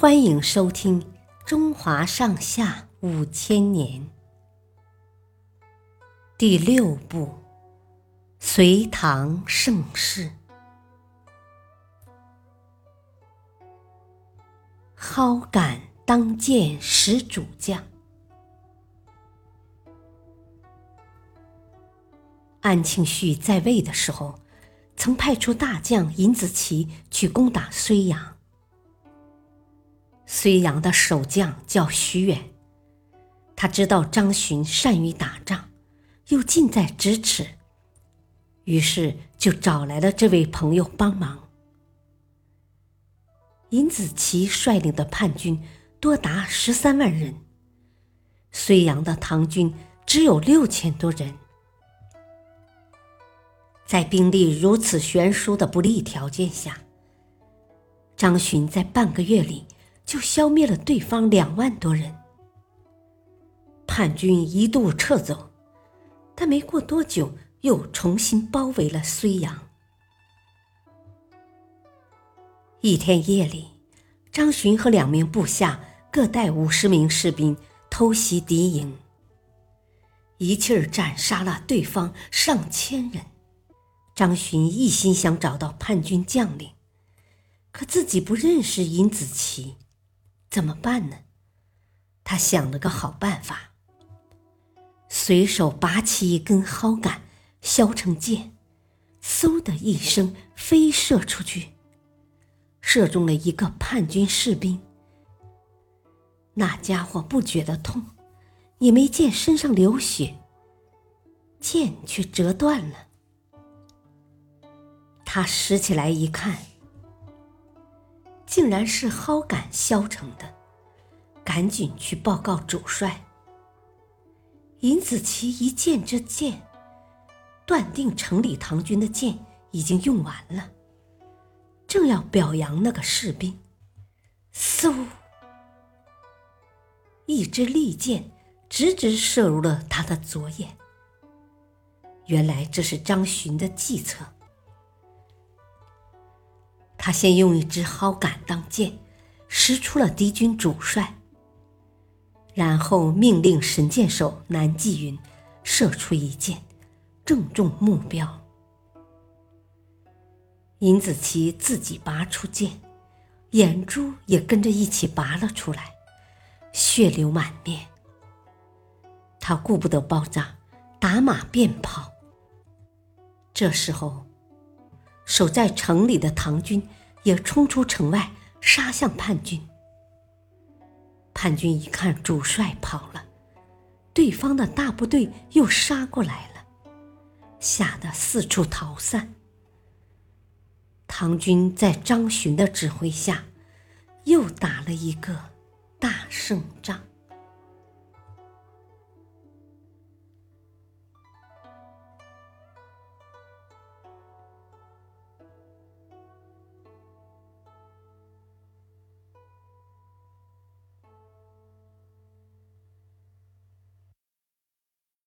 欢迎收听《中华上下五千年》第六部《隋唐盛世》。蒿杆当剑使主将。安庆绪在位的时候，曾派出大将尹子奇去攻打睢阳。睢阳的守将叫徐远，他知道张巡善于打仗，又近在咫尺，于是就找来了这位朋友帮忙。尹子奇率领的叛军多达十三万人，睢阳的唐军只有六千多人。在兵力如此悬殊的不利条件下，张巡在半个月里就消灭了对方两万多人。叛军一度撤走，但没过多久又重新包围了睢阳。一天夜里，张巡和两名部下各带五十名士兵偷袭敌营，一气儿斩杀了对方上千人。张巡一心想找到叛军将领，可自己不认识尹子奇，怎么办呢？他想了个好办法，随手拔起一根蒿杆，削成箭，嗖的一声飞射出去，射中了一个叛军士兵。那家伙不觉得痛，也没见身上流血，剑却折断了。他拾起来一看，竟然是蒿杆削成的，赶紧去报告主帅。尹子奇一见这剑，断定城里唐军的剑已经用完了，正要表扬那个士兵，嗖，一支利箭直直射入了他的左眼。原来这是张巡的计策。他先用一支蒿杆当箭，识出了敌军主帅，然后命令神箭手南霁云射出一箭，正中目标。尹子奇自己拔出剑，眼珠也跟着一起拔了出来，血流满面。他顾不得包扎，打马便跑。这时候。守在城里的唐军也冲出城外，杀向叛军。叛军一看主帅跑了，对方的大部队又杀过来了，吓得四处逃散。唐军在张巡的指挥下，又打了一个大胜仗。